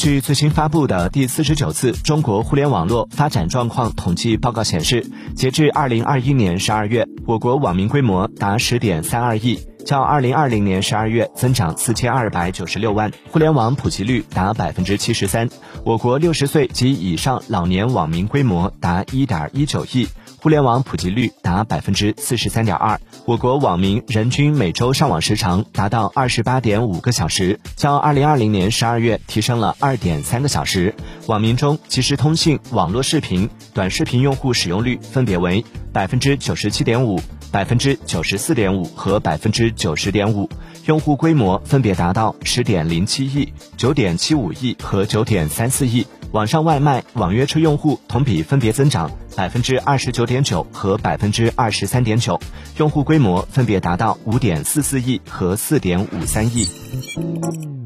据最新发布的第四十九次中国互联网络发展状况统计报告显示，截至二零二一年十二月，我国网民规模达十点三二亿，较二零二零年十二月增长四千二百九十六万，互联网普及率达百分之七十三。我国六十岁及以上老年网民规模达一点一九亿。互联网普及率达百分之四十三点二，我国网民人均每周上网时长达到二十八点五个小时，较二零二零年十二月提升了二点三个小时。网民中，即时通信、网络视频、短视频用户使用率分别为百分之九十七点五、百分之九十四点五和百分之九十点五，用户规模分别达到十点零七亿、九点七五亿和九点三四亿。网上外卖、网约车用户同比分别增长百分之二十九点九和百分之二十三点九，用户规模分别达到五点四四亿和四点五三亿。